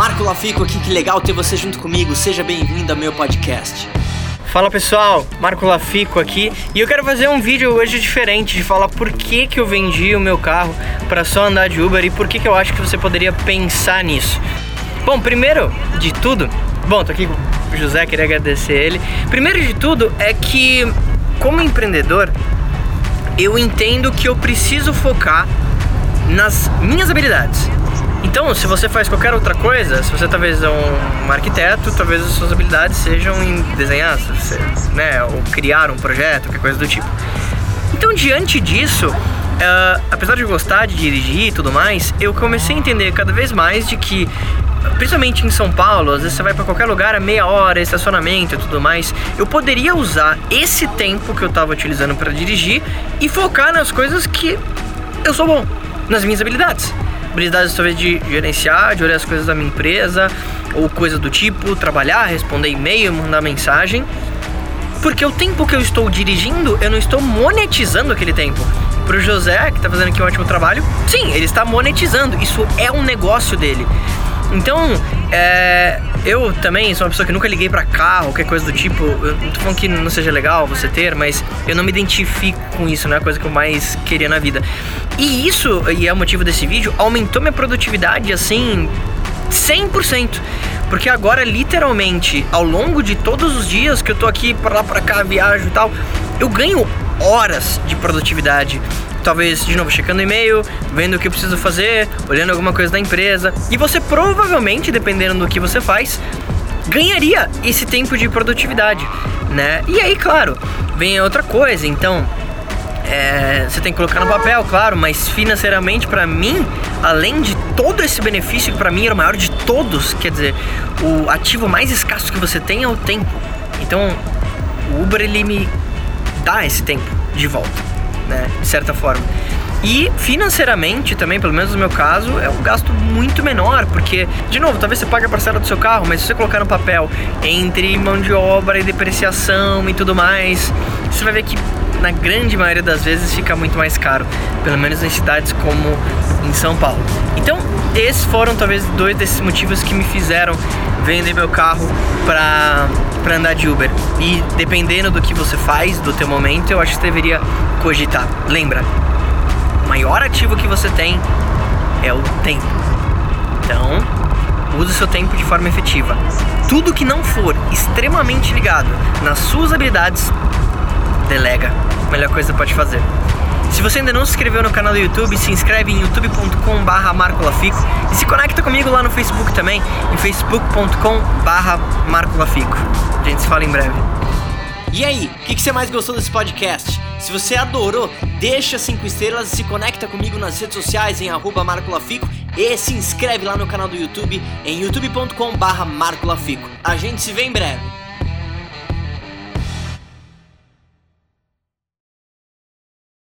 Marco Lafico aqui, que legal ter você junto comigo. Seja bem-vindo ao meu podcast. Fala pessoal, Marco Lafico aqui e eu quero fazer um vídeo hoje diferente de falar por que, que eu vendi o meu carro para só andar de Uber e por que, que eu acho que você poderia pensar nisso. Bom, primeiro de tudo, bom, tô aqui com o José, queria agradecer ele. Primeiro de tudo é que, como empreendedor, eu entendo que eu preciso focar nas minhas habilidades. Então, se você faz qualquer outra coisa, se você talvez é um, um arquiteto, talvez as suas habilidades sejam em desenhar, né, ou criar um projeto, qualquer coisa do tipo. Então, diante disso, uh, apesar de gostar de dirigir e tudo mais, eu comecei a entender cada vez mais de que principalmente em São Paulo, às vezes você vai para qualquer lugar a meia hora, estacionamento e tudo mais. Eu poderia usar esse tempo que eu estava utilizando para dirigir e focar nas coisas que eu sou bom, nas minhas habilidades. Habilidades talvez de gerenciar, de olhar as coisas da minha empresa ou coisa do tipo, trabalhar, responder e-mail, mandar mensagem. Porque o tempo que eu estou dirigindo, eu não estou monetizando aquele tempo. Pro José, que está fazendo aqui um ótimo trabalho, sim, ele está monetizando. Isso é um negócio dele. Então, é, eu também sou uma pessoa que nunca liguei para carro, qualquer coisa do tipo. Eu não tô falando que não seja legal você ter, mas eu não me identifico com isso, não é a coisa que eu mais queria na vida. E isso, e é o motivo desse vídeo, aumentou minha produtividade assim 100%. Porque agora, literalmente, ao longo de todos os dias que eu tô aqui para lá para cá, viajo e tal, eu ganho horas de produtividade talvez de novo checando e-mail, vendo o que eu preciso fazer, olhando alguma coisa da empresa. E você provavelmente, dependendo do que você faz, ganharia esse tempo de produtividade, né? E aí, claro, vem outra coisa. Então, é, você tem que colocar no papel, claro, mas financeiramente para mim, além de todo esse benefício que para mim era o maior de todos, quer dizer, o ativo mais escasso que você tem é o tempo. Então, o Uber ele me dá esse tempo de volta né? De certa forma. E financeiramente também, pelo menos no meu caso, é um gasto muito menor, porque, de novo, talvez você pague a parcela do seu carro, mas se você colocar no papel entre mão de obra e depreciação e tudo mais, você vai ver que na grande maioria das vezes fica muito mais caro, pelo menos em cidades como em São Paulo. Então, esses foram talvez dois desses motivos que me fizeram vender meu carro para para andar de Uber. E dependendo do que você faz, do teu momento, eu acho que você deveria cogitar. Lembra, o maior ativo que você tem é o tempo. Então, use o seu tempo de forma efetiva. Tudo que não for extremamente ligado nas suas habilidades, delega. Melhor coisa que pode fazer. Se você ainda não se inscreveu no canal do YouTube, se inscreve em youtube.com barra marcolafico e se conecta comigo lá no Facebook também, em facebook.com barra marcolafico. A gente se fala em breve. E aí, o que, que, você mais gostou desse podcast? Se você adorou, deixa 5 estrelas e se conecta comigo nas redes sociais em marcolafico e se inscreve lá no canal do YouTube em youtube.com barra marcolafico. A gente se vê em breve.